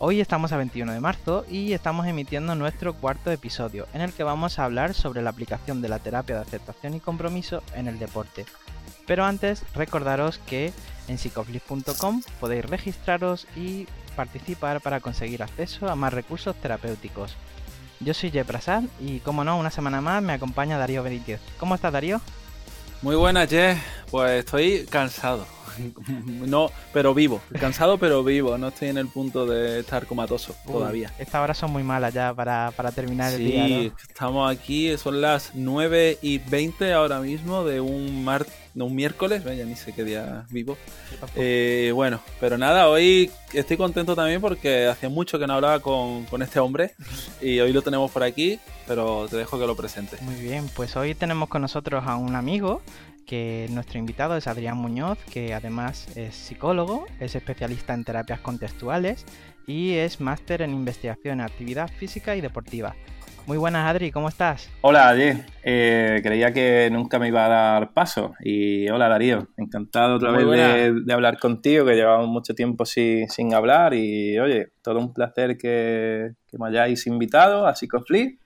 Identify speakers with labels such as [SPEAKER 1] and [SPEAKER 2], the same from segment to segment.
[SPEAKER 1] Hoy estamos a 21 de marzo y estamos emitiendo nuestro cuarto episodio, en el que vamos a hablar sobre la aplicación de la terapia de aceptación y compromiso en el deporte. Pero antes, recordaros que en psicoflip.com podéis registraros y participar para conseguir acceso a más recursos terapéuticos. Yo soy Jay Prasad y como no, una semana más me acompaña Darío Benítez. ¿Cómo estás Darío?
[SPEAKER 2] Muy buenas, Jay. Pues estoy cansado. No, pero vivo. Cansado, pero vivo. No estoy en el punto de estar comatoso todavía.
[SPEAKER 1] Estas horas son muy malas ya para, terminar el día. Sí,
[SPEAKER 2] estamos aquí. Son las 9 y 20 ahora mismo de un martes un miércoles, ya ni sé qué día vivo. Eh, bueno, pero nada, hoy estoy contento también porque hacía mucho que no hablaba con, con, este hombre y hoy lo tenemos por aquí, pero te dejo que lo presente.
[SPEAKER 1] Muy bien, pues hoy tenemos con nosotros a un amigo que nuestro invitado es Adrián Muñoz, que además es psicólogo, es especialista en terapias contextuales y es máster en investigación en actividad física y deportiva. Muy buenas, Adri, ¿cómo estás?
[SPEAKER 3] Hola, Adri. Eh, creía que nunca me iba a dar paso. Y hola, Darío. Encantado otra vez de, hablar contigo, que llevamos mucho tiempo sin, sin hablar. Y oye, todo un placer que, que me hayáis invitado a Psicoflip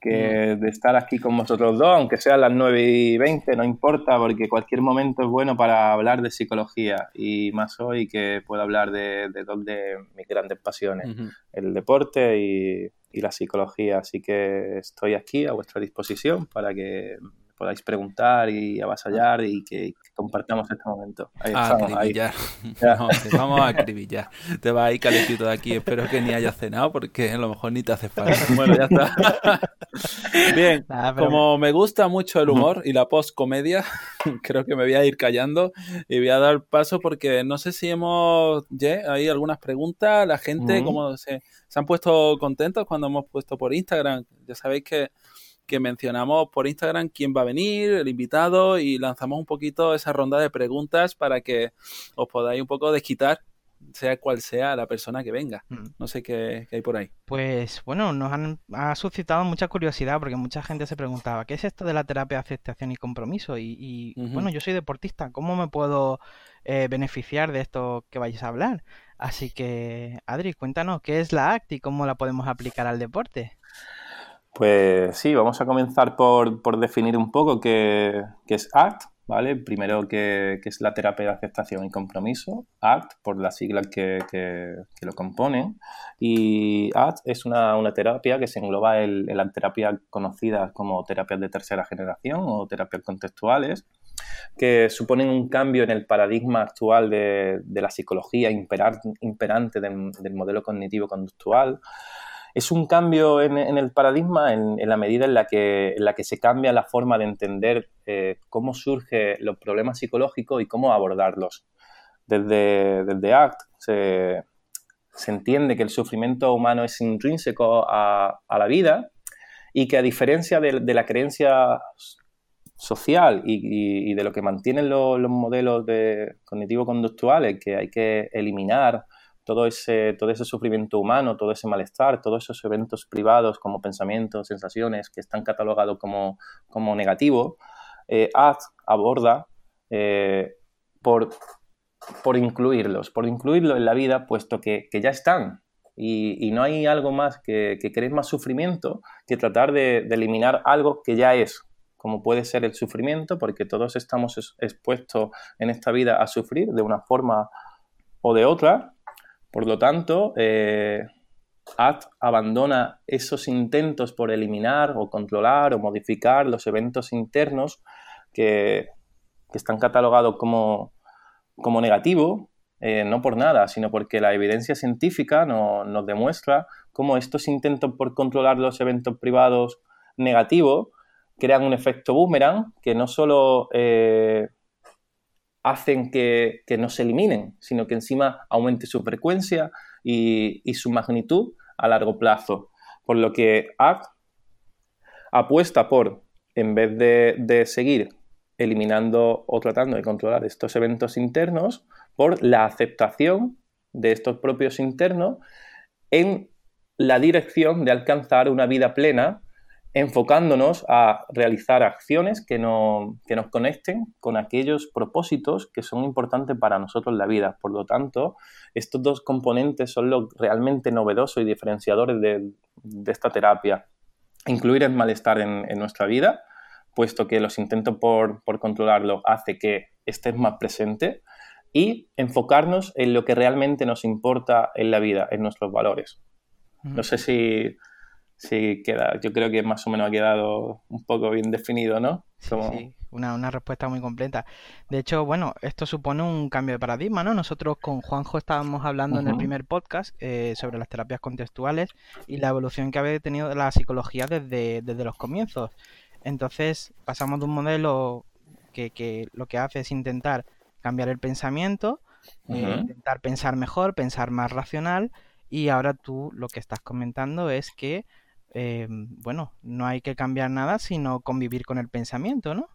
[SPEAKER 3] que de estar aquí con vosotros dos, aunque sean las 9 y 20, no importa, porque cualquier momento es bueno para hablar de psicología y más hoy que puedo hablar de, dos de mis grandes pasiones, el deporte y, y, la psicología. Así que estoy aquí a vuestra disposición para que podáis preguntar y avasallar y que, compartamos este momento.
[SPEAKER 2] Ahí acribillar. te vamos a acribillar. Te va a ir calentito de aquí. Espero que ni hayas cenado porque a lo mejor ni te hace falta. Bueno, ya está. Bien, como me gusta mucho el humor y la post-comedia, creo que me voy a ir callando y voy a dar paso porque no sé si hemos... ¿ya? Hay algunas preguntas. La gente, como se, se han puesto contentos cuando hemos puesto por Instagram. Ya sabéis que que mencionamos por Instagram quién va a venir, el invitado, y lanzamos un poquito esa ronda de preguntas para que os podáis un poco desquitar sea cual sea la persona que venga. Mm. No sé qué, hay por ahí.
[SPEAKER 1] Pues bueno, nos han, ha suscitado mucha curiosidad porque mucha gente se preguntaba, ¿qué es esto de la terapia de aceptación y compromiso? Y, bueno, yo soy deportista, ¿cómo me puedo eh, beneficiar de esto que vais a hablar? Así que, Adri, cuéntanos, ¿qué es la ACT y cómo la podemos aplicar al deporte?
[SPEAKER 3] Pues sí, vamos a comenzar por, definir un poco qué, es ACT, ¿vale? Primero, qué, es la terapia de aceptación y compromiso, ACT, por las siglas que, lo componen. Y ACT es una, terapia que se engloba en, la terapia conocida como terapias de tercera generación o terapias contextuales, que suponen un cambio en el paradigma actual de, la psicología imperante del modelo cognitivo-conductual es un cambio en, el paradigma en, la medida en la, que, en la que se cambia la forma de entender eh, cómo surgen los problemas psicológicos y cómo abordarlos. Desde, desde ACT se, entiende que el sufrimiento humano es intrínseco a, la vida y que a diferencia de, la creencia social y, de lo que mantienen los, los modelos cognitivo-conductuales, que hay que eliminar todo ese, todo ese sufrimiento humano, todo ese malestar, todos esos eventos privados como pensamientos, sensaciones que están catalogados como, como negativos, eh, aborda eh, por, por incluirlos, por incluirlos en la vida, puesto que, ya están. Y, no hay algo más que, que más sufrimiento que tratar de, eliminar algo que ya es, como puede ser el sufrimiento, porque todos estamos expuestos en esta vida a sufrir de una forma o de otra, por lo tanto, eh, abandona esos intentos por eliminar o controlar o modificar los eventos internos que, están catalogados como, como negativos, eh, no por nada, sino porque la evidencia científica nos demuestra cómo estos intentos por controlar los eventos privados negativos crean un efecto boomerang que no solo eh, hacen que, no se eliminen, sino que encima aumente su frecuencia y, su magnitud a largo plazo. Por lo que ACT apuesta por, en vez de, seguir eliminando o tratando de controlar estos eventos internos, por la aceptación de estos propios internos en la dirección de alcanzar una vida plena, enfocándonos a realizar acciones que, nos conecten con aquellos propósitos que son importantes para nosotros en la vida. Por lo tanto, estos dos componentes son lo realmente novedoso y diferenciadores de, esta terapia. Incluir el malestar en, nuestra vida, puesto que los intentos por, por controlarlo hace que estés más presente y enfocarnos en lo que realmente nos importa en la vida, en nuestros valores. No sé si, si queda, yo creo que más o menos ha quedado un poco bien definido, ¿no?
[SPEAKER 1] Sí, Una, respuesta muy completa. De hecho, bueno, esto supone un cambio de paradigma, ¿no? Nosotros con Juanjo estábamos hablando en el primer podcast eh, sobre las terapias contextuales y la evolución que había tenido la psicología desde, desde los comienzos. Entonces, pasamos de un modelo que, que lo que hace es intentar cambiar el pensamiento, eh, intentar pensar mejor, pensar más racional. Y ahora tú lo que estás comentando es que, eh, bueno, no hay que cambiar nada, sino convivir con el pensamiento, ¿no?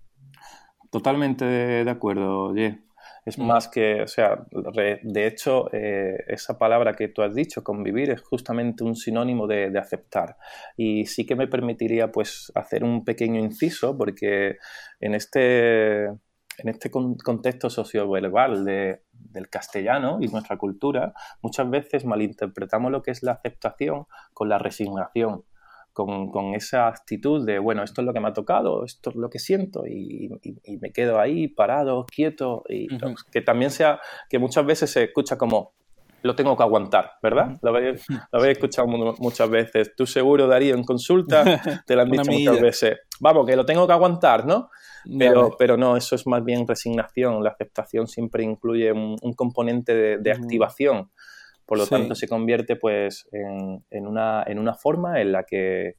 [SPEAKER 3] Totalmente de acuerdo, Oye. Es más que, o sea, de hecho, eh, esa palabra que tú has dicho, convivir, es justamente un sinónimo de, de, aceptar. Y sí que me permitiría, pues, hacer un pequeño inciso, porque en este, en este contexto socioverbal de, del castellano y nuestra cultura, muchas veces malinterpretamos lo que es la aceptación con la resignación. Con, esa actitud de, bueno, esto es lo que me ha tocado, esto es lo que siento y, me quedo ahí parado, quieto, y que también sea, que muchas veces se escucha como, lo tengo que aguantar, ¿verdad? Lo habéis, escuchado muchas veces. Tú seguro, Darío, en consulta, te lo han dicho muchas veces. Vamos, que lo tengo que aguantar, ¿no? Pero, pero no, eso es más bien resignación. La aceptación siempre incluye un, componente de, activación. Por lo tanto, se convierte pues en, en, una, en una forma en la que,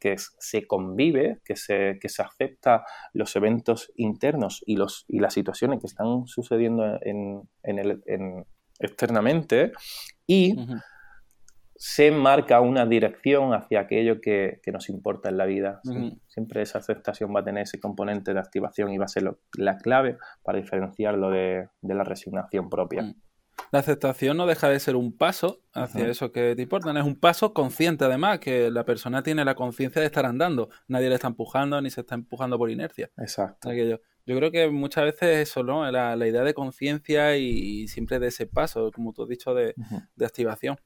[SPEAKER 3] que se convive, que se, que se acepta los eventos internos y, los, y las situaciones que están sucediendo en, en el, en, externamente y se marca una dirección hacia aquello que, nos importa en la vida. Siempre esa aceptación va a tener ese componente de activación y va a ser la clave para diferenciarlo de, la resignación propia. Mm.
[SPEAKER 2] La aceptación no deja de ser un paso hacia eso que te importa. Es un paso consciente, además, que la persona tiene la conciencia de estar andando. Nadie le está empujando ni se está empujando por inercia.
[SPEAKER 3] Exacto.
[SPEAKER 2] Yo, yo, creo que muchas veces eso, ¿no? La, idea de conciencia y, siempre de ese paso, como tú has dicho, de, de activación.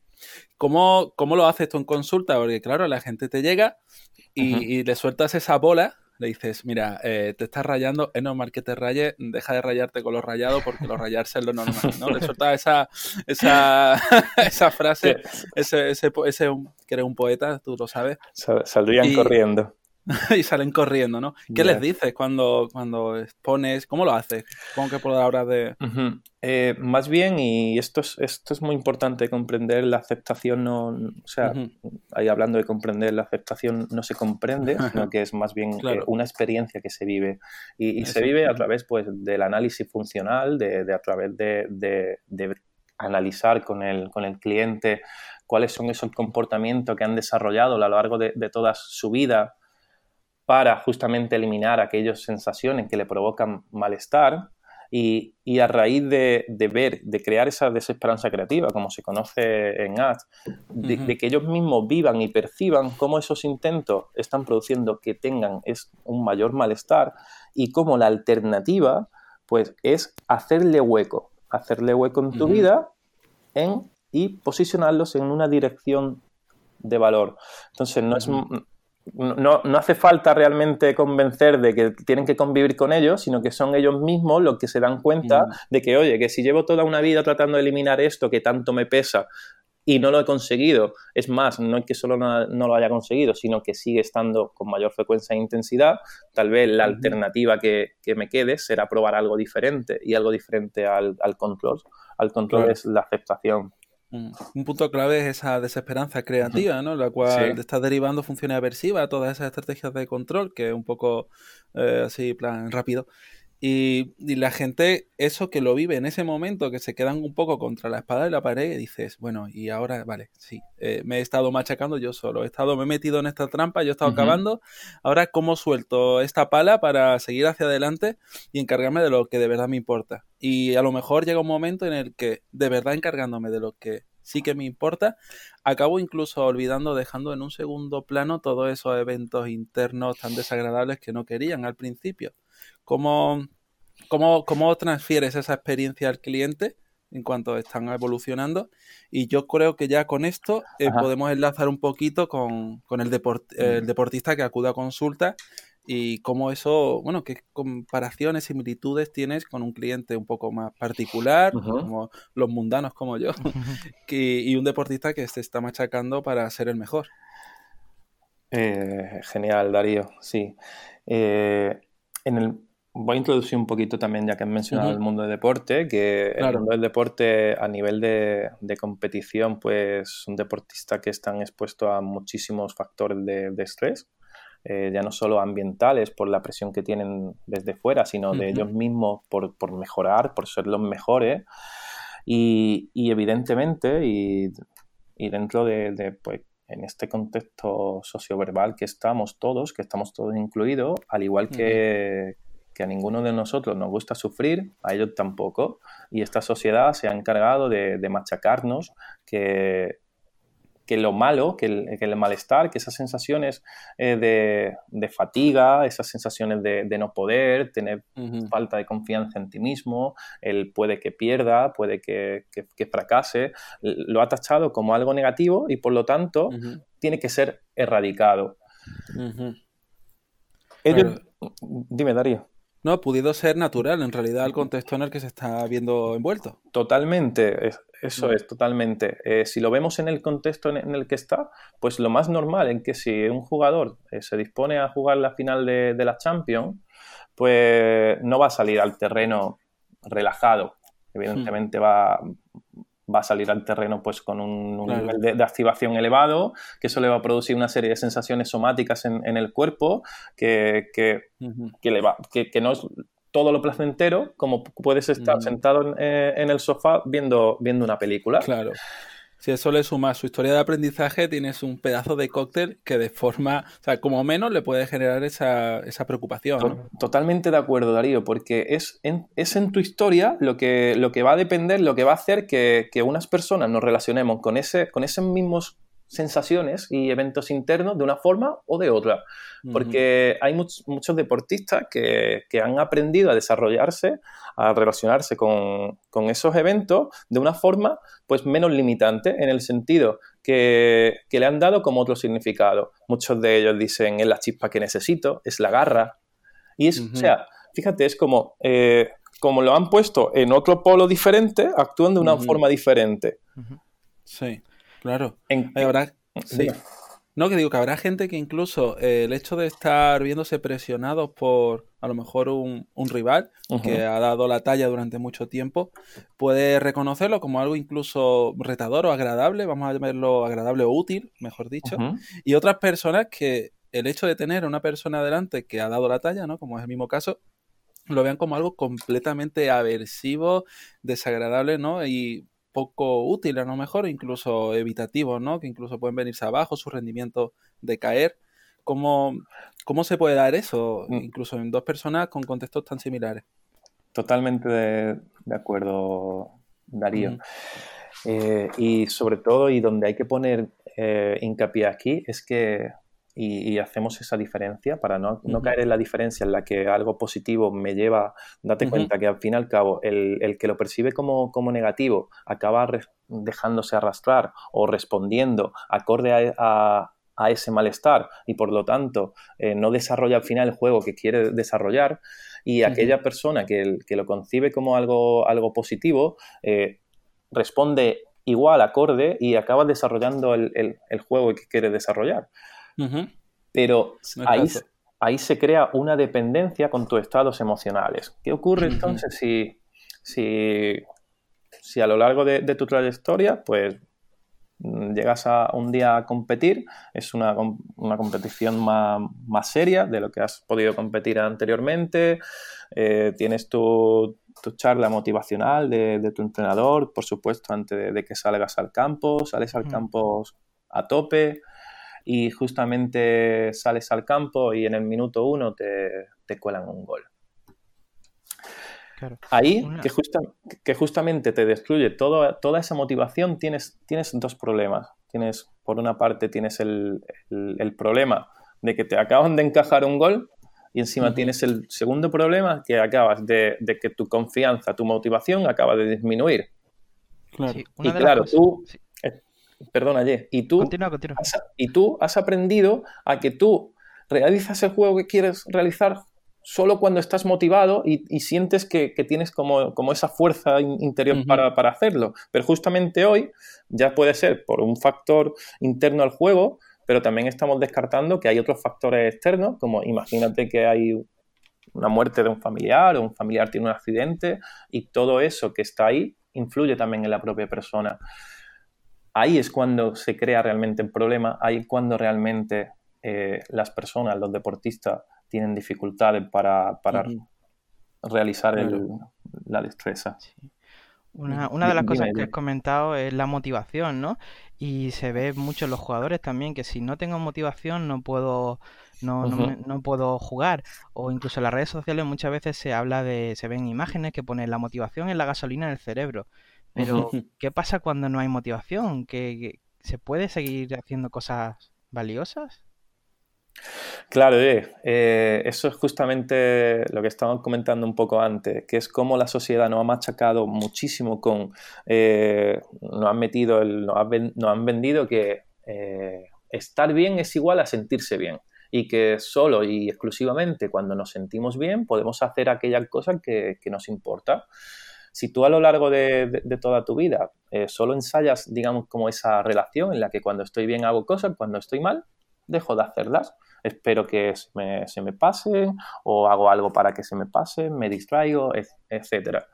[SPEAKER 2] ¿Cómo, ¿Cómo, lo haces tú en consulta? Porque claro, la gente te llega y, le sueltas esa bola, le dices, mira, eh, te estás rayando, es normal que te raye, deja de rayarte con los rayados porque los rayarse es lo normal, ¿no? Le sueltas esa, esa, esa frase, ese, ese, ese, que eres un poeta, tú lo sabes.
[SPEAKER 3] Saldrían corriendo.
[SPEAKER 2] y salen corriendo, ¿no? ¿Qué les dices cuando, cuando expones? ¿Cómo lo haces? ¿Cómo que palabras de...?
[SPEAKER 3] Eh, más bien, y esto es, esto es muy importante comprender, la aceptación no... O sea, ahí hablando de comprender, la aceptación no se comprende, sino que es más bien eh, una experiencia que se vive. Y, se vive a través pues, del análisis funcional, de, a través de, de, analizar con el, con el cliente cuáles son esos comportamientos que han desarrollado a lo largo de, toda su vida para justamente eliminar aquellas sensaciones que le provocan malestar y, a raíz de, ver, de crear esa desesperanza creativa, como se conoce en ADS, de, que ellos mismos vivan y perciban cómo esos intentos están produciendo que tengan es un mayor malestar y cómo la alternativa pues es hacerle hueco, hacerle hueco en tu vida en, y posicionarlos en una dirección de valor. Entonces, no es no, no, hace falta realmente convencer de que tienen que convivir con ellos, sino que son ellos mismos los que se dan cuenta mm. de que, oye, que si llevo toda una vida tratando de eliminar esto que tanto me pesa y no lo he conseguido, es más, no es que solo no, lo haya conseguido, sino que sigue estando con mayor frecuencia e intensidad, tal vez la alternativa que, me quede será probar algo diferente y algo diferente al, control. Al control es la aceptación.
[SPEAKER 2] Un punto clave es esa desesperanza creativa, ¿no? La cual está derivando funciones aversivas a todas esas estrategias de control, que es un poco eh, así, plan rápido. Y, la gente, eso que lo vive en ese momento, que se quedan un poco contra la espada de la pared, y dices, bueno, y ahora, vale, sí, eh, me he estado machacando yo solo, he estado, me he metido en esta trampa, yo he estado acabando, ahora cómo suelto esta pala para seguir hacia adelante y encargarme de lo que de verdad me importa. Y a lo mejor llega un momento en el que, de verdad encargándome de lo que sí que me importa, acabo incluso olvidando, dejando en un segundo plano todos esos eventos internos tan desagradables que no querían al principio. ¿Cómo, cómo, cómo transfieres esa experiencia al cliente en cuanto están evolucionando? Y yo creo que ya con esto eh, podemos enlazar un poquito con, el, el deportista que acude a consulta y cómo eso, bueno, qué comparaciones, similitudes tienes con un cliente un poco más particular, como los mundanos como yo, y un deportista que se está machacando para ser el mejor.
[SPEAKER 3] Eh, genial, Darío, sí. Eh, en el, voy a introducir un poquito también, ya que has mencionado el mundo del deporte, que el mundo del deporte a nivel de, competición, pues son deportistas que están expuestos a muchísimos factores de, estrés, eh, ya no solo ambientales por la presión que tienen desde fuera, sino de ellos mismos por, mejorar, por ser los mejores. Y, evidentemente, y, dentro de, pues, en este contexto socioverbal que estamos todos, que estamos todos incluidos, al igual que, que a ninguno de nosotros nos gusta sufrir, a ellos tampoco. Y esta sociedad se ha encargado de, machacarnos que, que, lo malo, que el, malestar, que esas sensaciones eh, de, fatiga, esas sensaciones de, no poder, tener falta de confianza en ti mismo, el puede que pierda, puede que, fracase, lo ha tachado como algo negativo y por lo tanto tiene que ser erradicado. Dime, Darío.
[SPEAKER 2] No, ha podido ser natural, en realidad, el contexto en el que se está viendo envuelto.
[SPEAKER 3] Totalmente, eso es, totalmente. Eh, si lo vemos en el contexto en el que está, pues lo más normal en que si un jugador eh, se dispone a jugar la final de, de la Champions, pues no va a salir al terreno relajado. Evidentemente va, va a salir al terreno pues con un, nivel de, activación elevado, que eso le va a producir una serie de sensaciones somáticas en, el cuerpo que, que, le va, que, no es todo lo placentero como puedes estar sentado eh, en, el sofá viendo, viendo una película.
[SPEAKER 2] Claro. Si eso le suma su historia de aprendizaje, tienes un pedazo de cóctel que de forma, o sea, como menos le puede generar esa, preocupación.
[SPEAKER 3] Totalmente de acuerdo, Darío, porque es en, es en tu historia lo que, lo que va a depender, lo que va a hacer que, que unas personas nos relacionemos con, ese, con esos mismos sensaciones y eventos internos de una forma o de otra. Porque hay muchos deportistas que, han aprendido a desarrollarse, a relacionarse con, esos eventos de una forma pues menos limitante, en el sentido que, le han dado como otro significado. Muchos de ellos dicen es la chispa que necesito, es la garra. Y es, o sea, fíjate, es como, eh, como lo han puesto en otro polo diferente, actúan de una forma diferente.
[SPEAKER 2] Sí. Claro. En, habrá, sí. No, que digo que habrá gente que incluso eh, el hecho de estar viéndose presionados por a lo mejor un, rival que ha dado la talla durante mucho tiempo, puede reconocerlo como algo incluso retador o agradable, vamos a llamarlo agradable o útil, mejor dicho. Y otras personas que el hecho de tener a una persona adelante que ha dado la talla, ¿no? Como es el mismo caso, lo vean como algo completamente aversivo, desagradable, ¿no? Y poco útil, a lo mejor, incluso evitativo, ¿no? Que incluso pueden venirse abajo, su rendimiento decaer. ¿Cómo, cómo se puede dar eso, mm. incluso en dos personas con contextos tan similares?
[SPEAKER 3] Totalmente de, acuerdo, Darío. Mm. Eh, y sobre todo, y donde hay que poner eh, hincapié aquí, es que y, hacemos esa diferencia para no, caer en la diferencia en la que algo positivo me lleva, date cuenta que al fin y al cabo el, que lo percibe como, negativo acaba dejándose arrastrar o respondiendo acorde a, ese malestar y por lo tanto eh, no desarrolla al final el juego que quiere desarrollar y aquella persona que, que, lo concibe como algo, algo positivo eh, responde igual, acorde y acaba desarrollando el, el juego que quiere desarrollar. Pero ahí, ahí se crea una dependencia con tus estados emocionales. ¿Qué ocurre entonces si, si, si, a lo largo de, tu trayectoria, pues mm, llegas a un día a competir, es una, competición más, más, seria de lo que has podido competir anteriormente, eh, tienes tu, charla motivacional de, tu entrenador, por supuesto, antes de, que salgas al campo, sales al campo a tope y justamente sales al campo y en el minuto uno te, te cuelan un gol. Ahí, que, que, justamente te destruye toda esa motivación, tienes, tienes dos problemas. Tienes, por una parte, tienes el, problema de que te acaban de encajar un gol y encima tienes el segundo problema que acabas de, que tu confianza, tu motivación acaba de disminuir. y claro, tú... perdona, y tú, Has, y tú has aprendido a que tú realizas el juego que quieres realizar solo cuando estás motivado y, sientes que, tienes como, esa fuerza interior para, hacerlo. Pero justamente hoy ya puede ser por un factor interno al juego, pero también estamos descartando que hay otros factores externos, como imagínate que hay una muerte de un familiar o un familiar tiene un accidente y todo eso que está ahí influye también en la propia persona. Ahí es cuando se crea realmente el problema, ahí es cuando realmente eh, las personas, los deportistas, tienen dificultades para, realizar la destreza.
[SPEAKER 1] Una, de las cosas que has comentado es la motivación, ¿no? Y se ve mucho en los jugadores también que si no tengo motivación no puedo no, no, puedo jugar. O incluso en las redes sociales muchas veces se habla de, se ven imágenes que ponen la motivación en la gasolina en el cerebro. Pero, ¿qué pasa cuando no hay motivación? ¿Que, se puede seguir haciendo cosas valiosas?
[SPEAKER 3] Claro, eh, eh, eso es justamente lo que estábamos comentando un poco antes, que es cómo la sociedad nos ha machacado muchísimo con, eh, nos han metido, el, nos, han, vendido que estar bien es igual a sentirse bien y que solo y exclusivamente cuando nos sentimos bien podemos hacer aquella cosa que, nos importa. Si tú a lo largo de, toda tu vida solo ensayas, digamos, como esa relación en la que cuando estoy bien hago cosas, cuando estoy mal, dejo de hacerlas espero que se me, se me pase o hago algo para que se me pase, me distraigo, etcétera.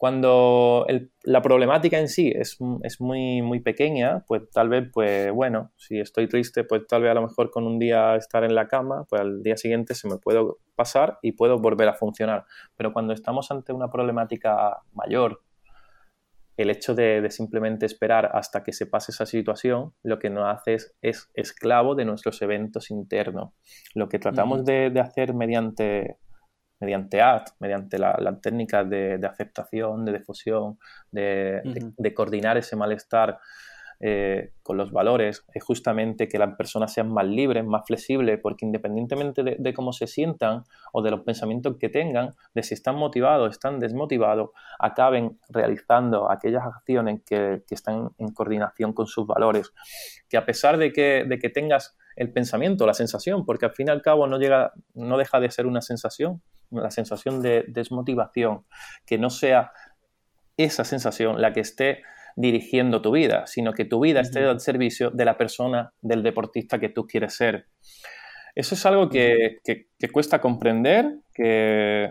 [SPEAKER 3] Cuando la problemática en sí es, es, muy, muy pequeña, pues tal vez, pues bueno, si estoy triste, pues tal vez a lo mejor con un día estar en la cama, pues al día siguiente se me puede pasar y puedo volver a funcionar. Pero cuando estamos ante una problemática mayor, el hecho de, simplemente esperar hasta que se pase esa situación, lo que nos hace es, esclavo de nuestros eventos internos. Lo que tratamos de, hacer mediante, mediante ACT, mediante las la técnicas de, aceptación, de difusión, de, coordinar ese malestar eh, con los valores es justamente que las personas sean más libres, más flexibles, porque independientemente de, cómo se sientan o de los pensamientos que tengan, de si están motivados, están desmotivados, acaben realizando aquellas acciones que, están en coordinación con sus valores. Que a pesar de que, de que tengas el pensamiento, la sensación, porque al fin y al cabo no, llega, no deja de ser una sensación, la sensación de desmotivación, que no sea esa sensación la que esté dirigiendo tu vida, sino que tu vida esté al servicio de la persona, del deportista que tú quieres ser. Eso es algo que, cuesta comprender, que,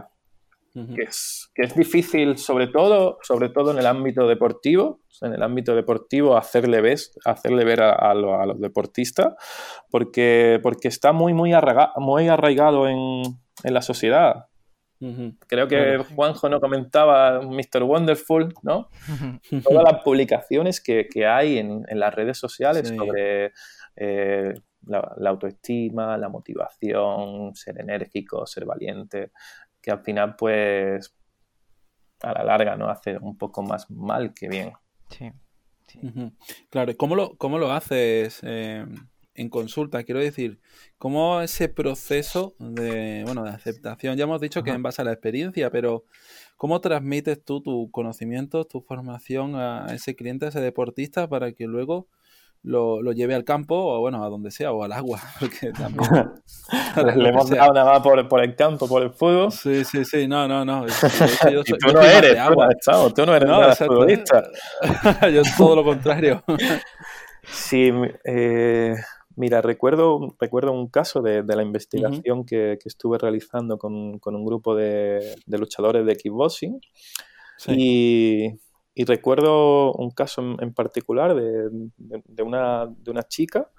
[SPEAKER 3] es, difícil, sobre todo, sobre todo en el ámbito deportivo, en el ámbito deportivo hacerle, hacerle ver a, los deportistas, porque, porque está muy, muy, muy arraigado en, en la sociedad. Creo que Juanjo no comentaba Mr. Wonderful, ¿no? Todas las publicaciones que, hay en, las redes sociales sobre eh, la, autoestima, la motivación, ser enérgico, ser valiente, que al final, pues, a la larga, ¿no? Hace un poco más mal que bien. Sí.
[SPEAKER 2] Claro, ¿cómo lo, cómo lo haces? Eh, en consulta, quiero decir, ¿cómo ese proceso de, bueno, de aceptación? Ya hemos dicho que en base a la experiencia, pero ¿cómo transmites tú tu conocimiento, tu formación a ese cliente, a ese deportista, para que luego lo, lleve al campo o, bueno, a donde sea, o al agua? Porque también...
[SPEAKER 3] Le hemos dado nada más por, el campo, por el fuego.
[SPEAKER 2] Sí, sí, sí, no, no, no.
[SPEAKER 3] Yo y tú no eres, tú, tú no eres nada futbolista.
[SPEAKER 2] yo todo lo contrario.
[SPEAKER 3] Sí, eh, Mira, recuerdo, recuerdo un caso de, la investigación que, estuve realizando con, un grupo de, luchadores de kickboxing y, y recuerdo un caso en, particular de, una, de una chica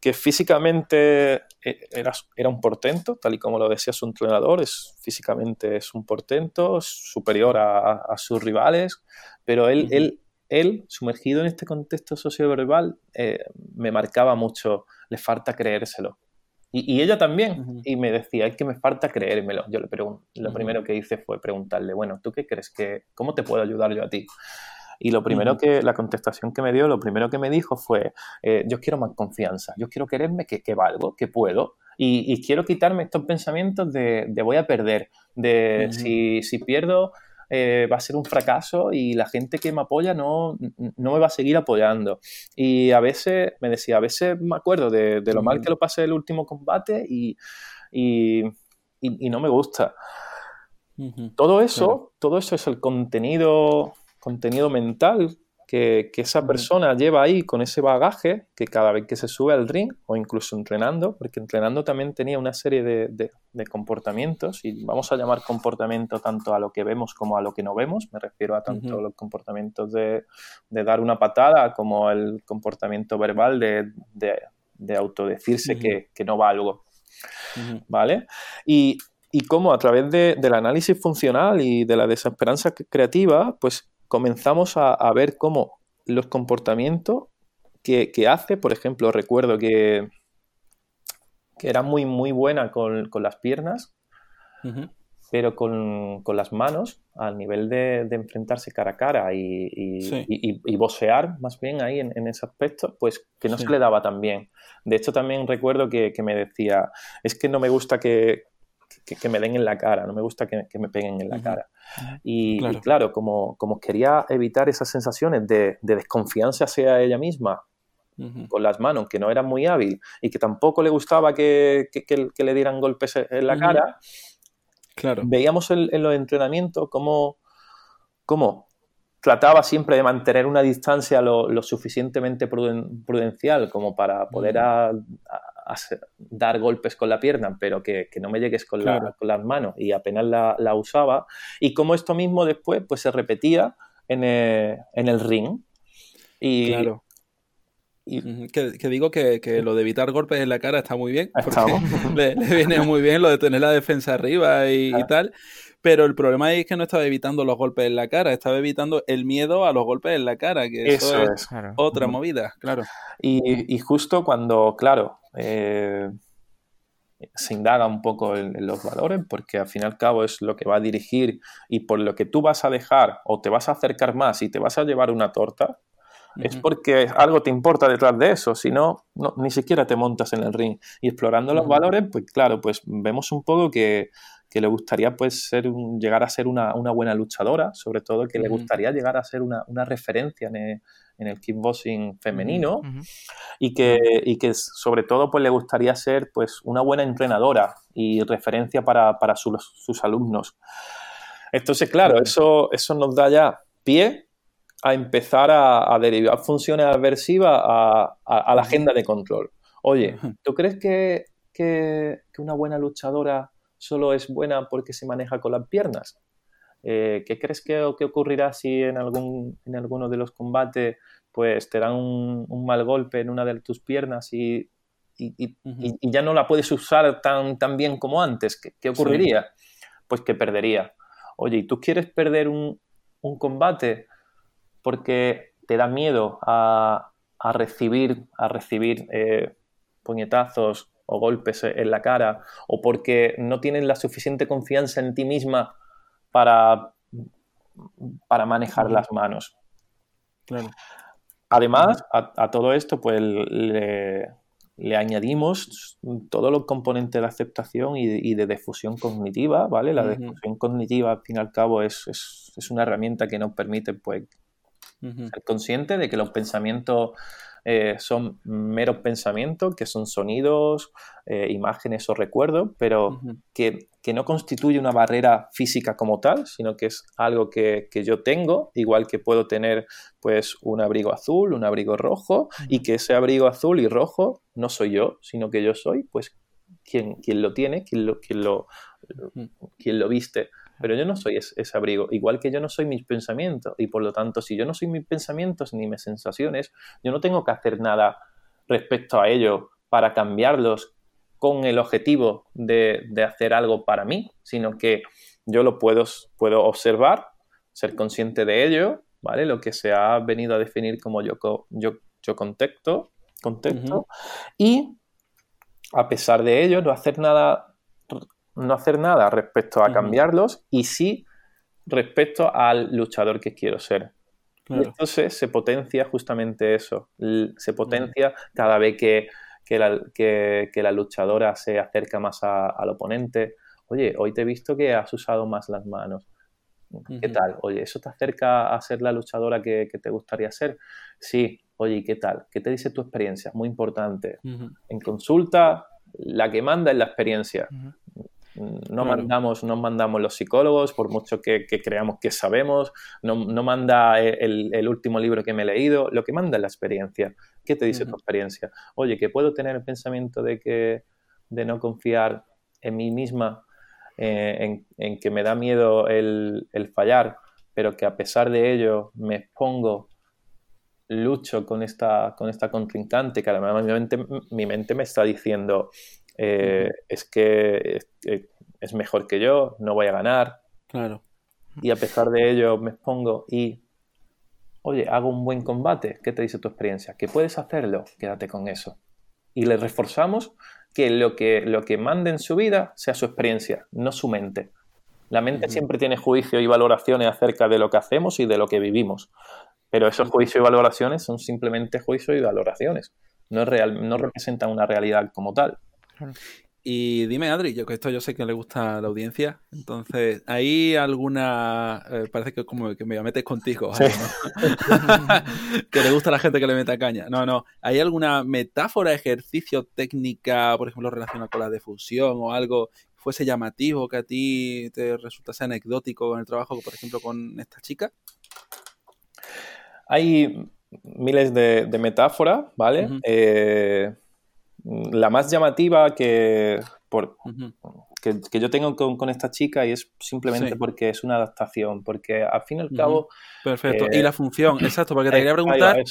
[SPEAKER 3] que físicamente eh, era, era, un portento, tal y como lo decía su entrenador, es, físicamente es un portento, superior a, sus rivales, pero él, él, él, sumergido en este contexto socioverbal, eh, me marcaba mucho, le falta creérselo. Y, ella también, y me decía, es que me falta creérmelo. Yo le lo primero que hice fue preguntarle, bueno, ¿tú qué crees que, cómo te puedo ayudar yo a ti? Y lo primero que, la contestación que me dio, lo primero que me dijo fue, eh, yo quiero más confianza, yo quiero quererme que, que valgo, que puedo, y, quiero quitarme estos pensamientos de, de voy a perder, de si, si, pierdo eh, va a ser un fracaso y la gente que me apoya no, no, me va a seguir apoyando. Y a veces, me decía, a veces me acuerdo de, de lo mal que lo pasé el último combate y, y, y, no me gusta. Todo eso, todo eso es el contenido contenido mental que, esa persona lleva ahí con ese bagaje que cada vez que se sube al ring o incluso entrenando, porque entrenando también tenía una serie de, comportamientos y vamos a llamar comportamiento tanto a lo que vemos como a lo que no vemos, me refiero a tanto los comportamientos de, dar una patada como el comportamiento verbal de, autodecirse que, que, no valgo. ¿Vale? Y, y cómo a través del análisis funcional y de la desesperanza creativa, pues comenzamos a, ver cómo los comportamientos que, hace, por ejemplo, recuerdo que, que era muy, muy buena con, las piernas, pero con, las manos, al nivel de, enfrentarse cara a cara y, y, bocear más bien ahí en, ese aspecto, pues que no se le daba tan bien. De hecho, también recuerdo que, me decía, es que no me gusta que, que, me den en la cara, no me gusta que, me peguen en la cara. Y claro, como, como, quería evitar esas sensaciones de, desconfianza hacia ella misma con las manos, que no era muy hábil y que tampoco le gustaba que, le dieran golpes en la cara,
[SPEAKER 2] claro.
[SPEAKER 3] veíamos en, los entrenamientos cómo, cómo trataba siempre de mantener una distancia lo, suficientemente prudencial como para poder dar golpes con la pierna, pero que, no me llegues con, con, las manos y apenas la, usaba. Y como esto mismo después pues se repetía en el, ring. Y,
[SPEAKER 2] claro. Que, digo que, lo de evitar golpes en la cara está muy bien. Le, viene muy bien lo de tener la defensa arriba y, y tal pero el problema es que no estaba evitando los golpes en la cara, estaba evitando el miedo a los golpes en la cara, que eso, es, otra movida, claro.
[SPEAKER 3] Y, justo cuando, claro, eh, se indaga un poco en, los valores, porque al fin y al cabo es lo que va a dirigir y por lo que tú vas a dejar o te vas a acercar más y te vas a llevar una torta, es porque algo te importa detrás de eso, si no, ni siquiera te montas en el ring. Y explorando los valores, pues claro, pues vemos un poco que que le gustaría pues ser llegar a ser una, buena luchadora, sobre todo que le gustaría llegar a ser una, referencia en el, kickboxing femenino y, que, que sobre todo pues le gustaría ser pues una buena entrenadora y referencia para, sus, alumnos. Entonces, claro, eso, eso nos da ya pie a empezar a, derivar funciones aversivas a, la agenda de control. Oye, ¿tú crees que, que una buena luchadora solo es buena porque se maneja con las piernas. Eh, ¿Qué crees que, ocurrirá si en, algún, en alguno de los combates pues te dan un, mal golpe en una de tus piernas y, ya no la puedes usar tan, tan bien como antes? ¿Qué, ocurriría? Pues que perdería. Oye, ¿y tú quieres perder un, combate porque te da miedo a, recibir, a recibir eh, puñetazos o golpes en la cara o porque no tienes la suficiente confianza en ti misma para, para manejar las manos. Además, a, todo esto, pues le, añadimos todos los componentes de aceptación y de, difusión cognitiva, ¿vale? La difusión cognitiva, al fin y al cabo, es, una herramienta que nos permite, pues, ser consciente de que los pensamientos eh, son meros pensamientos, que son sonidos, eh, imágenes o recuerdos, pero que, no constituye una barrera física como tal, sino que es algo que, yo tengo, igual que puedo tener pues un abrigo azul, un abrigo rojo, y que ese abrigo azul y rojo no soy yo, sino que yo soy pues quien, quien lo tiene, quien lo, quien lo, quien lo viste pero yo no soy ese, abrigo, igual que yo no soy mis pensamientos. Y por lo tanto, si yo no soy mis pensamientos ni mis sensaciones, yo no tengo que hacer nada respecto a ello para cambiarlos con el objetivo de, hacer algo para mí, sino que yo lo puedo, puedo observar, ser consciente de ello, ¿vale? Lo que se ha venido a definir como yo, yo, yo contexto, contexto y a pesar de ello no hacer nada no hacer nada respecto a cambiarlos y sí respecto al luchador que quiero ser. Y entonces se potencia justamente eso, se potencia cada vez que, la, luchadora se acerca más al oponente. Oye, hoy te he visto que has usado más las manos. ¿Qué tal? Oye, ¿eso te acerca a ser la luchadora que, te gustaría ser? Sí. Oye, ¿qué tal? ¿Qué te dice tu experiencia? Muy importante. En consulta, la que manda es la experiencia. No, mandamos, no mandamos los psicólogos, por mucho que, creamos que sabemos, no, manda el, último libro que me he leído, lo que manda es la experiencia. ¿Qué te dice tu experiencia? Oye, que puedo tener el pensamiento de que de no confiar en mí misma, eh, en, que me da miedo el, fallar, pero que a pesar de ello me expongo, lucho con esta, con esta contrincante, que además mi mente, mi mente me está diciendo, eh, es que es, mejor que yo, no voy a ganar.
[SPEAKER 2] Claro.
[SPEAKER 3] Y a pesar de ello me expongo y, oye, hago un buen combate. ¿Qué te dice tu experiencia? Que puedes hacerlo, quédate con eso. Y le reforzamos que lo que, lo que mande en su vida sea su experiencia, no su mente. La mente siempre tiene juicio y valoraciones acerca de lo que hacemos y de lo que vivimos. Pero esos juicios y valoraciones son simplemente juicios y valoraciones. No, es real, no representan una realidad como tal.
[SPEAKER 2] Y dime, Adri, yo que esto yo sé que le gusta a la audiencia, entonces, ¿hay alguna, eh, parece que como que me metes contigo, que le gusta a la gente que le meta caña? No, no, ¿hay alguna metáfora, ejercicio, técnica, por ejemplo, relacionada con la difusión o algo que fuese llamativo, que a ti te resultase anecdótico en el trabajo, por ejemplo, con esta chica?
[SPEAKER 3] Hay miles de, metáforas, ¿vale? La más llamativa que, por, que, yo tengo con, esta chica y es simplemente porque es una adaptación, porque al fin y al cabo...
[SPEAKER 2] Perfecto. y la función, exacto, porque te quería preguntar,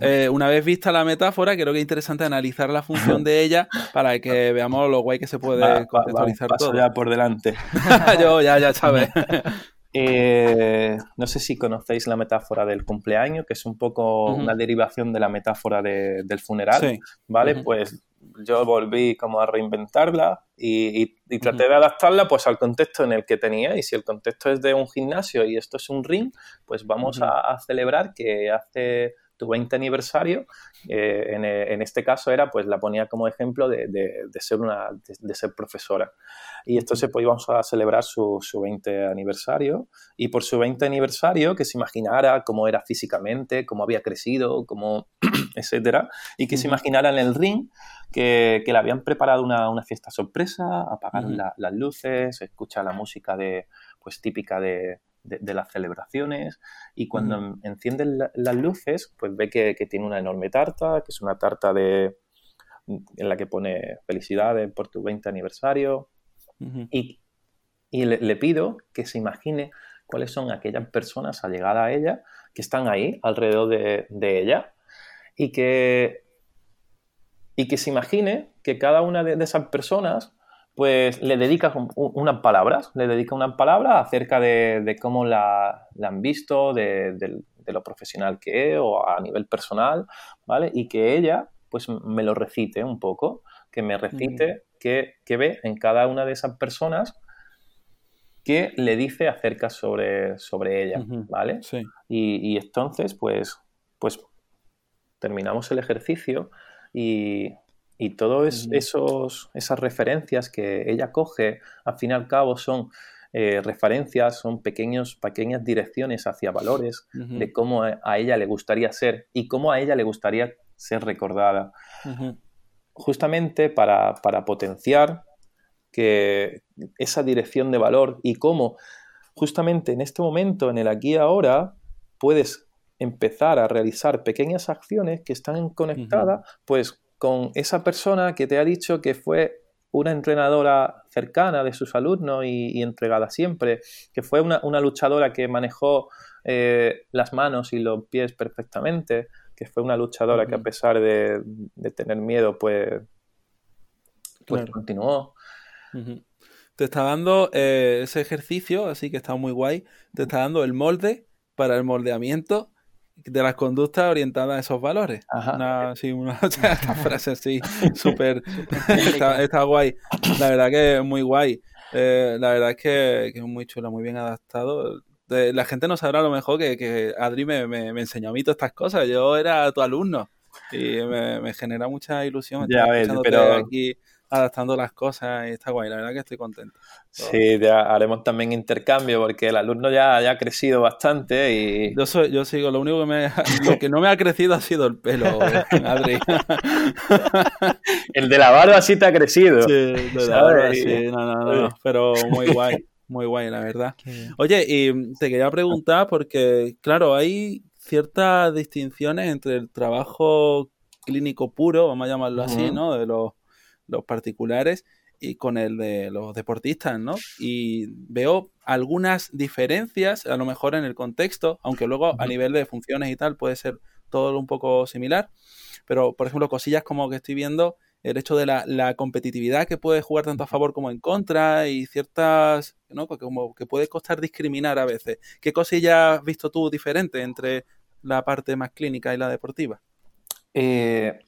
[SPEAKER 2] eh, una vez vista la metáfora, creo que es interesante analizar la función de ella para que veamos lo guay que se puede contextualizar todo.
[SPEAKER 3] ya por delante.
[SPEAKER 2] yo ya, ya sabes.
[SPEAKER 3] Eh, no sé si conocéis la metáfora del cumpleaños, que es un poco una derivación de la metáfora del funeral, ¿vale? Pues yo volví como a reinventarla y, traté de adaptarla pues al contexto en el que tenía. Y si el contexto es de un gimnasio y esto es un ring, pues vamos a, celebrar que hace tu 20 aniversario, eh, en, este caso era, pues la ponía como ejemplo de, ser, una, de, ser profesora. Y entonces pues íbamos a celebrar su, su 20 aniversario. Y por su 20 aniversario que se imaginara cómo era físicamente, cómo había crecido, cómo, etcétera, y que se imaginara en el ring que, le habían preparado una, fiesta sorpresa, apagaron las luces, escucha la música de, pues típica de, de, las celebraciones y cuando encienden las luces, pues ve que, tiene una enorme tarta, que es una tarta de, en la que pone felicidades por tu 20 aniversario. Y, le, pido que se imagine cuáles son aquellas personas allegadas a ella que están ahí alrededor de, ella y que, y que se imagine que cada una de esas personas pues le dedica unas palabras, le dedica una palabra acerca de, cómo la, han visto, de, lo profesional que es o a nivel personal, ¿vale? Y que ella, pues me lo recite un poco, que me recite qué, ve en cada una de esas personas que le dice acerca sobre, sobre ella, ¿vale?
[SPEAKER 2] Sí.
[SPEAKER 3] Y, y, entonces, pues, pues terminamos el ejercicio y, y todas esas referencias que ella coge, al fin y al cabo, son eh, referencias, son pequeños, pequeñas direcciones hacia valores de cómo a ella le gustaría ser y cómo a ella le gustaría ser recordada. Justamente para, potenciar que esa dirección de valor y cómo justamente en este momento, en el aquí y ahora, puedes empezar a realizar pequeñas acciones que están conectadas, pues con esa persona que te ha dicho que fue una entrenadora cercana de sus alumnos y, entregada siempre, que fue una, luchadora que manejó eh, las manos y los pies perfectamente, que fue una luchadora que a pesar de, tener miedo, pues, pues continuó.
[SPEAKER 2] Te está dando eh, ese ejercicio, así que está muy guay, te está dando el molde para el moldeamiento de las conductas orientadas a esos valores. Una, una frase así súper... está, guay. La verdad que es muy guay. Eh, la verdad es que, es muy chulo, muy bien adaptado. la gente no sabrá a lo mejor que, Adri me, me, enseñó a mí todas estas cosas. Yo era tu alumno y me, genera mucha ilusión.
[SPEAKER 3] Ya ves, pero...
[SPEAKER 2] aquí adaptando las cosas y está guay, la verdad que estoy contento.
[SPEAKER 3] Sí, ya haremos también intercambio porque el alumno ya, ya ha crecido bastante y...
[SPEAKER 2] Yo, soy, yo sigo, lo único que, me, lo que no me ha crecido ha sido el pelo, Adri.
[SPEAKER 3] el de la barba sí te ha crecido.
[SPEAKER 2] Sí, de la barba sí, no, no, no, pero muy guay, muy guay, la verdad. Oye, y te quería preguntar porque, claro, hay ciertas distinciones entre el trabajo clínico puro, vamos a llamarlo así, ¿no? De los los particulares y con el de los deportistas, ¿no? Y veo algunas diferencias, a lo mejor en el contexto, aunque luego a nivel de funciones y tal puede ser todo un poco similar, pero por ejemplo cosillas como que estoy viendo, el hecho de la, competitividad que puede jugar tanto a favor como en contra y ciertas, ¿no? Como que puede costar discriminar a veces. ¿Qué cosillas has visto tú diferente entre la parte más clínica y la deportiva?
[SPEAKER 3] Eh,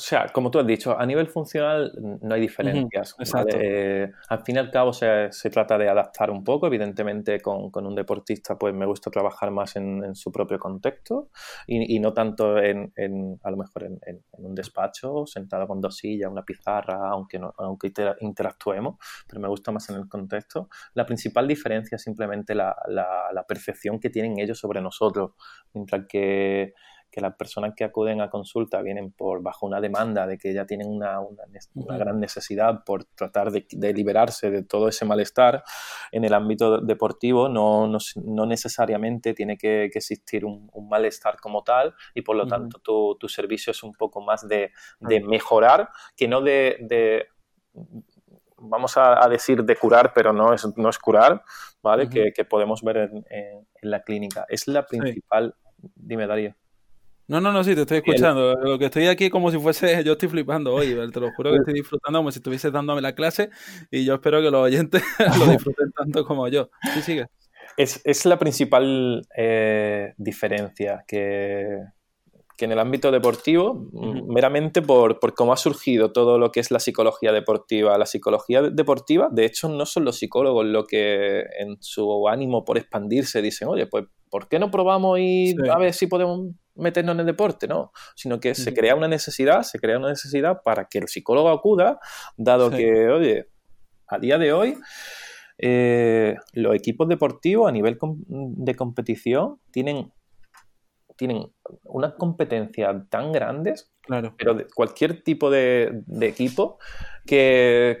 [SPEAKER 3] o sea, como tú has dicho, a nivel funcional no hay diferencias. Eh, al fin y al cabo se, trata de adaptar un poco. Evidentemente, con, un deportista, pues me gusta trabajar más en, su propio contexto y, no tanto en, a lo mejor en, un despacho, sentado con dos sillas, una pizarra, aunque, no, aunque interactuemos, pero me gusta más en el contexto. La principal diferencia es simplemente la, la percepción que tienen ellos sobre nosotros, mientras que que las personas que acuden a consulta vienen por bajo una demanda de que ya tienen una, una, gran necesidad por tratar de, liberarse de todo ese malestar en el ámbito deportivo, no, no, necesariamente tiene que, existir un, malestar como tal y por lo tanto tu, tu, servicio es un poco más de, de mejorar que no de, vamos a, decir de curar, pero no es, no es curar, ¿vale? que, que, podemos ver en, en, la clínica. Es la principal... Dime, Darío.
[SPEAKER 2] No, no, no, sí, te estoy escuchando. Lo que estoy aquí como si fuese, yo estoy flipando hoy, te lo juro que estoy disfrutando como si estuviese dándome la clase y yo espero que los oyentes lo disfruten tanto como yo. Sí, sigue.
[SPEAKER 3] Es, la principal eh, diferencia que, que en el ámbito deportivo, meramente por, cómo ha surgido todo lo que es la psicología deportiva. La psicología deportiva, de hecho, no son los psicólogos los que en su ánimo por expandirse dicen, oye, pues, ¿por qué no probamos y a ver si podemos meternos en el deporte? No, sino que se crea una necesidad, se crea una necesidad para que el psicólogo acuda, dado que, oye, a día de hoy... Eh, los equipos deportivos a nivel de competición tienen tienen unas competencias tan grandes,
[SPEAKER 2] claro.
[SPEAKER 3] pero de cualquier tipo de, equipo, que,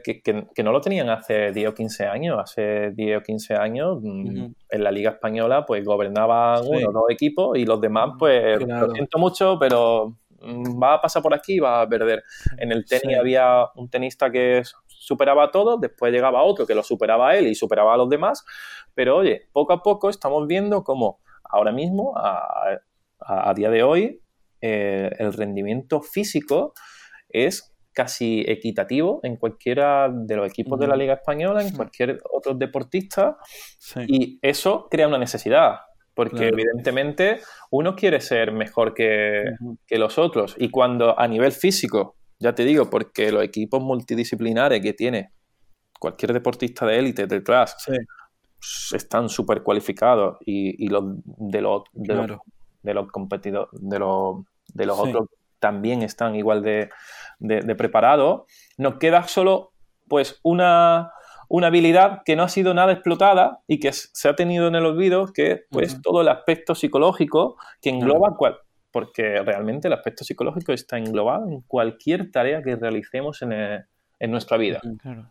[SPEAKER 3] no lo tenían hace 10 o 15 años. Hace 10 o 15 años mm, en la Liga Española pues gobernaban uno o dos equipos y los demás pues lo siento mucho, pero mm, va a pasar por aquí y va a perder. En el tenis había un tenista que superaba a todos, después llegaba otro que lo superaba a él y superaba a los demás, pero oye, poco a poco estamos viendo cómo ahora mismo a, a, día de hoy eh, el rendimiento físico es casi equitativo en cualquiera de los equipos de la Liga Española, en cualquier otro deportista, y eso crea una necesidad, porque evidentemente uno quiere ser mejor que, los otros, y cuando a nivel físico, ya te digo, porque los equipos multidisciplinares que tiene cualquier deportista de élite detrás están súper cualificados y, los de los, de los competidores, de los, de los otros también están igual de, preparados. Nos queda solo pues una, una, habilidad que no ha sido nada explotada y que se ha tenido en el olvido, que es pues todo el aspecto psicológico que engloba cual, porque realmente el aspecto psicológico está englobado en cualquier tarea que realicemos en, en nuestra vida.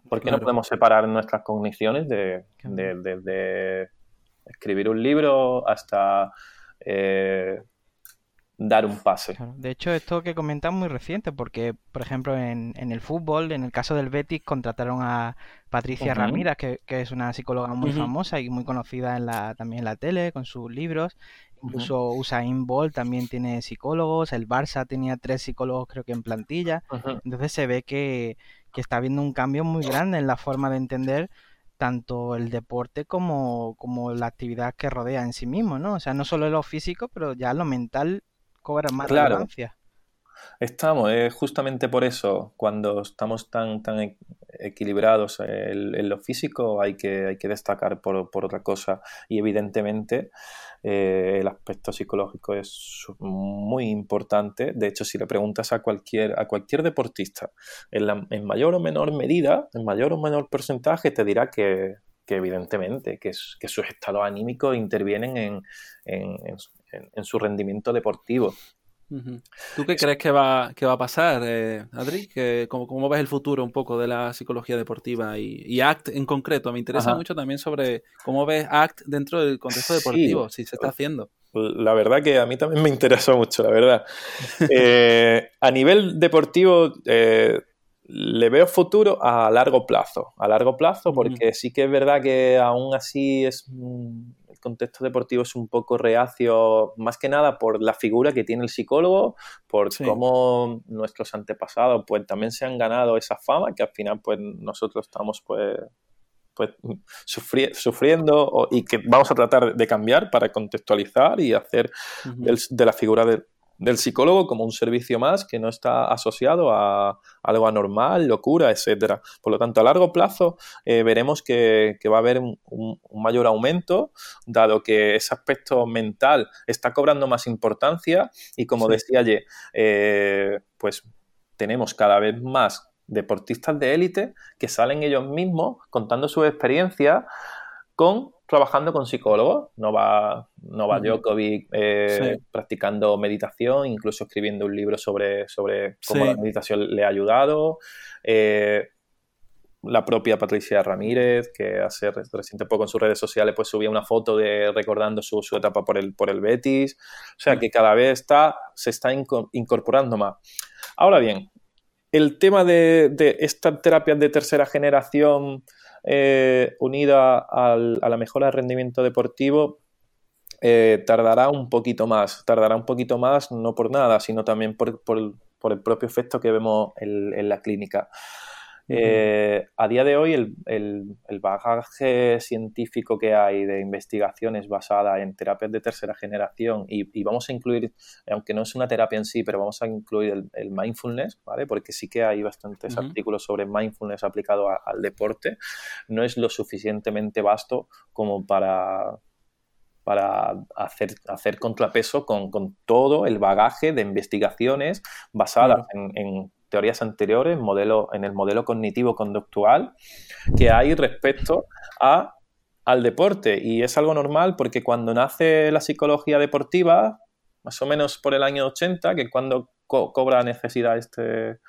[SPEAKER 3] porque no podemos separar nuestras cogniciones de, de, escribir un libro hasta eh, dar un pase.
[SPEAKER 1] De hecho, esto que comentas es muy reciente, porque, por ejemplo, en, el fútbol, en el caso del Betis, contrataron a Patricia Ramírez, que, es una psicóloga muy famosa y muy conocida en la, también en la tele, con sus libros. Incluso Usain Bolt también tiene psicólogos, el Barça tenía tres psicólogos creo que en plantilla. Entonces se ve que, que está habiendo un cambio muy grande en la forma de entender tanto el deporte como, como la actividad que rodea en sí mismo, ¿no? O sea, no solo lo físico, pero ya lo mental cobra más relevancia.
[SPEAKER 3] Estamos, es justamente por eso, cuando estamos tan, tan e-, equilibrados en, lo físico, hay que, hay que destacar por, por otra cosa. Y evidentemente eh, el aspecto psicológico es muy importante. De hecho, si le preguntas a cualquier, a cualquier deportista, en, mayor o menor medida, en mayor o menor porcentaje, te dirá que, evidentemente, que, que sus estados anímicos intervienen en, en su rendimiento deportivo.
[SPEAKER 2] ¿Tú qué crees que va, que va a pasar, eh, Adri? cómo, ves el futuro un poco de la psicología deportiva y, ACT en concreto? Me interesa mucho también sobre cómo ves ACT dentro del contexto deportivo, si se está haciendo.
[SPEAKER 3] La verdad que a mí también me interesa mucho, la verdad. Eh, a nivel deportivo, eh, le veo futuro a largo plazo. A largo plazo, porque sí que es verdad que aún así es contexto deportivo es un poco reacio, más que nada por la figura que tiene el psicólogo, por cómo nuestros antepasados pues también se han ganado esa fama que al final pues nosotros estamos pues pues sufriendo y que vamos a tratar de cambiar para contextualizar y hacer de la figura de, del psicólogo como un servicio más que no está asociado a algo anormal, locura, etcétera. Por lo tanto, a largo plazo eh, veremos que, va a haber un, mayor aumento, dado que ese aspecto mental está cobrando más importancia y como decía ayer, eh, pues tenemos cada vez más deportistas de élite que salen ellos mismos contando su experiencia con trabajando con psicólogos. No va, no va Djokovic eh, practicando meditación, incluso escribiendo un libro sobre, sobre cómo la meditación le ha ayudado. Eh, la propia Patricia Ramírez, que hace reciente poco en sus redes sociales pues subía una foto de recordando su, etapa por el, por el Betis. O sea que cada vez está, se está incorporando más. Ahora bien, el tema de, de estas terapias de tercera generación eh, unida a la mejora del rendimiento deportivo, eh, tardará un poquito más. Tardará un poquito más, no por nada, sino también por, el propio efecto que vemos en la clínica. Eh, a día de hoy, el, bagaje científico que hay de investigaciones basadas en terapias de tercera generación, y, vamos a incluir, aunque no es una terapia en sí, pero vamos a incluir el, mindfulness, ¿vale? Porque sí que hay bastantes artículos sobre mindfulness aplicado al deporte, no es lo suficientemente vasto como para para hacer, hacer contrapeso con, todo el bagaje de investigaciones basadas en teorías anteriores, modelo, en el modelo cognitivo-conductual, que hay respecto a, al deporte. Y es algo normal porque cuando nace la psicología deportiva, más o menos por el año 80, que cuando cobra necesidad este,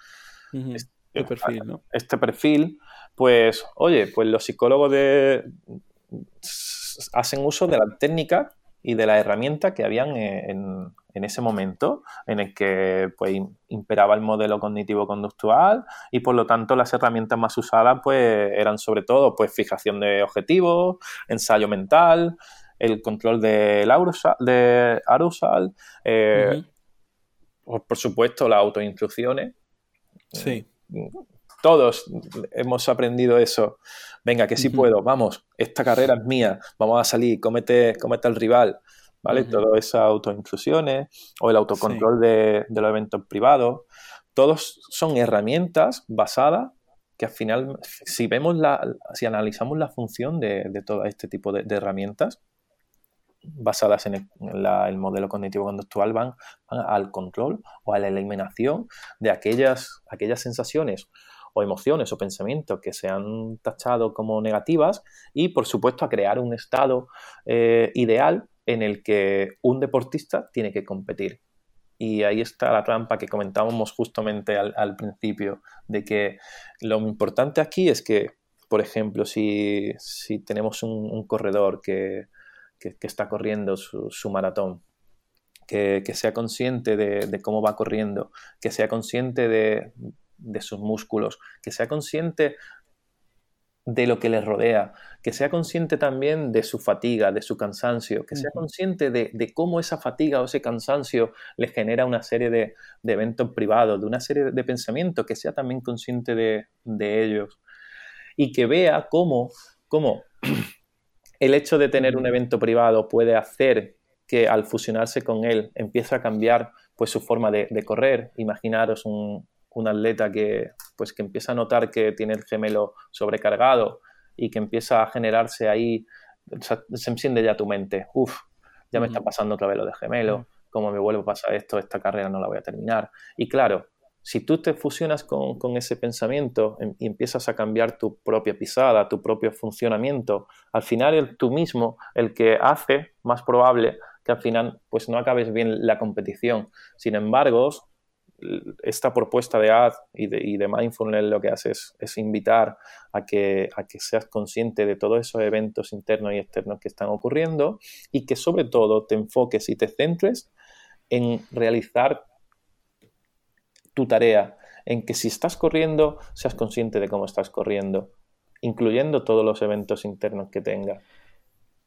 [SPEAKER 2] este, perfil, ¿no?
[SPEAKER 3] este perfil, pues, oye, pues los psicólogos de, hacen uso de la técnica y de la herramienta que habían en, en ese momento en el que pues, imperaba el modelo cognitivo-conductual y por lo tanto las herramientas más usadas pues, eran sobre todo pues, fijación de objetivos, ensayo mental, el control del arousal, de arousal eh, por supuesto las autoinstrucciones.
[SPEAKER 2] Sí.
[SPEAKER 3] Todos hemos aprendido eso. Venga, que sí puedo, vamos, esta carrera es mía, vamos a salir, comete, comete al rival. ¿Vale? Todas esas autoinclusiones o el autocontrol de, los eventos privados, todos son herramientas basadas que al final, si vemos la, si analizamos la función de, todo este tipo de, herramientas basadas en el, modelo cognitivo-conductual, van, al control o a la eliminación de aquellas, aquellas sensaciones o emociones o pensamientos que se han tachado como negativas y, por supuesto, a crear un estado eh, ideal en el que un deportista tiene que competir. Y ahí está la trampa que comentábamos justamente al, principio, de que lo importante aquí es que, por ejemplo, si, tenemos un, corredor que, está corriendo su, maratón, que, sea consciente de, cómo va corriendo, que sea consciente de, de sus músculos, que sea consciente de lo que le rodea, que sea consciente también de su fatiga, de su cansancio, que sea consciente de, cómo esa fatiga o ese cansancio le genera una serie de, eventos privados, de una serie de pensamientos, que sea también consciente de, ellos. Y que vea cómo, cómo el hecho de tener un evento privado puede hacer que al fusionarse con él empiece a cambiar pues su forma de, correr. Imaginaros un, un atleta que, pues, que empieza a notar que tiene el gemelo sobrecargado y que empieza a generarse ahí, se enciende ya tu mente, uff, ya me está pasando otra vez lo de gemelo, como me vuelvo a pasar esto, esta carrera no la voy a terminar. Y claro, si tú te fusionas con, ese pensamiento em, y empiezas a cambiar tu propia pisada, tu propio funcionamiento, al final el, tú mismo el que hace más probable que al final pues no acabes bien la competición. Sin embargo, esta propuesta de ad y de, mindfulness lo que hace es, invitar a que, a que seas consciente de todos esos eventos internos y externos que están ocurriendo y que sobre todo te enfoques y te centres en realizar tu tarea, en que si estás corriendo, seas consciente de cómo estás corriendo, incluyendo todos los eventos internos que tengas.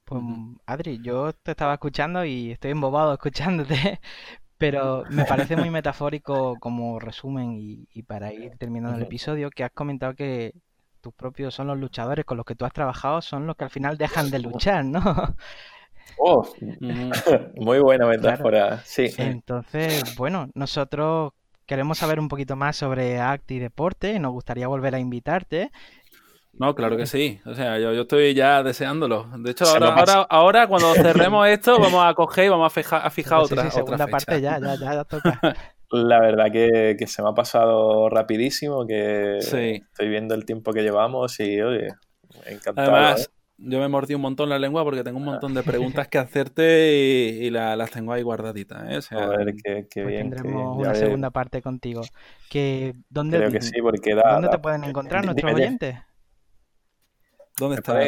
[SPEAKER 1] Pues Adri, yo te estaba escuchando y estoy embobado escuchándote, pero me parece muy metafórico como resumen y, para ir terminando el episodio que has comentado que tus propios son los luchadores con los que tú has trabajado son los que al final dejan de luchar, ¿no?
[SPEAKER 3] Oh, muy buena metáfora, sí.
[SPEAKER 1] Entonces, bueno, nosotros queremos saber un poquito más sobre ACT y deporte y nos gustaría volver a invitarte
[SPEAKER 2] no, claro que sí. O sea, yo, estoy ya deseándolo. De hecho, ahora, ahora, cuando cerremos esto, vamos a coger y vamos a fijar, a fijar otra, sí, otra
[SPEAKER 1] parte ya, ya, ya toca.
[SPEAKER 3] La verdad que, se me ha pasado rapidísimo, que estoy viendo el tiempo que llevamos y, oye, encantado. Además,
[SPEAKER 2] ¿eh? yo me mordí un montón la lengua porque tengo un montón de preguntas que hacerte y, las tengo ahí guardaditas. ¿eh?
[SPEAKER 3] a ver, qué, pues bien.
[SPEAKER 1] Tendremos una segunda parte contigo. Que, ¿dónde,
[SPEAKER 3] Creo que sí, porque
[SPEAKER 1] ¿Dónde te pueden encontrar nuestros oyentes?
[SPEAKER 2] ¿Dónde está,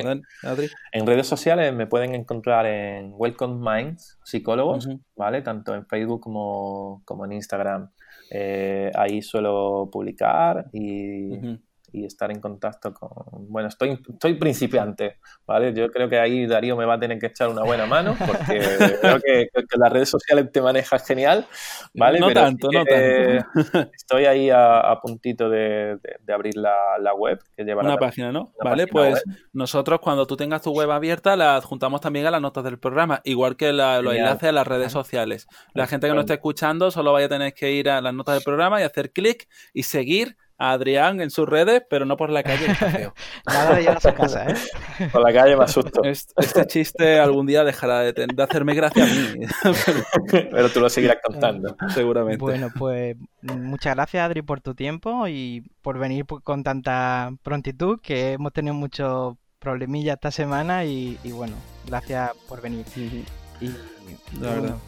[SPEAKER 2] Adri?
[SPEAKER 3] En redes sociales me pueden encontrar en Welcome Minds, psicólogos, ¿vale? Tanto en Facebook como, como en Instagram. Eh, ahí suelo publicar y, y estar en contacto con... Bueno, estoy, estoy principiante, ¿vale? Yo creo que ahí Darío me va a tener que echar una buena mano porque creo que, las redes sociales te manejas genial, ¿vale?
[SPEAKER 2] No tanto, no tanto.
[SPEAKER 3] Estoy ahí a, puntito de, abrir la, web que lleva
[SPEAKER 2] Una página, ¿no? Vale, pues nosotros cuando tú tengas tu web abierta la adjuntamos también a las notas del programa, igual que los enlaces a las redes sociales. La gente que no esté escuchando solo vaya a tener que ir a las notas del programa y hacer clic y seguir a Adrián en sus redes, pero no por la calle.
[SPEAKER 1] Nada de a casa, ¿eh?
[SPEAKER 3] Por la calle me asusto.
[SPEAKER 2] Este, chiste algún día dejará de, hacerme gracia a mí.
[SPEAKER 3] pero tú lo seguirás contando.
[SPEAKER 2] Seguramente.
[SPEAKER 1] Bueno, pues muchas gracias, Adri, por tu tiempo y por venir con tanta prontitud, que hemos tenido muchos problemillas esta semana y, bueno, gracias por venir. Y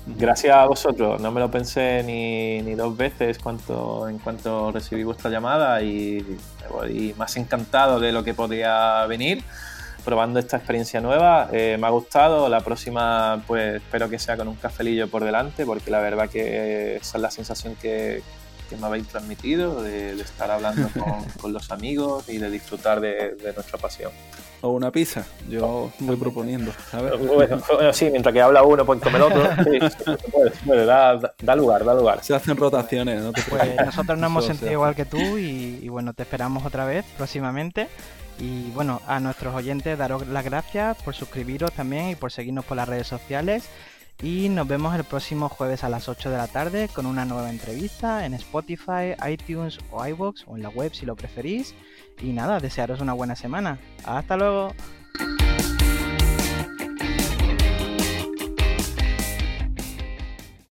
[SPEAKER 3] Gracias a vosotros, no me lo pensé ni, dos veces cuanto, en cuanto recibí vuestra llamada y me voy más encantado de lo que podía venir probando esta experiencia nueva. Eh, me ha gustado, la próxima pues espero que sea con un cafelillo por delante porque la verdad que esa es la sensación que, me habéis transmitido de, estar hablando con, los amigos y de disfrutar de nuestra pasión
[SPEAKER 2] o una pizza. Yo voy proponiendo.
[SPEAKER 3] Bueno, sí, mientras que habla uno, pues come el otro. Sí, da, lugar, da lugar.
[SPEAKER 2] Se hacen rotaciones, ¿no?
[SPEAKER 1] Pues nosotros nos hemos sentido igual que tú y, bueno, te esperamos otra vez próximamente. Y bueno, a nuestros oyentes daros las gracias por suscribiros también y por seguirnos por las redes sociales. Y nos vemos el próximo jueves a las 8 de la tarde con una nueva entrevista en Spotify, iTunes o iVoox o en la web si lo preferís. Y nada, desearos una buena semana. Hasta luego.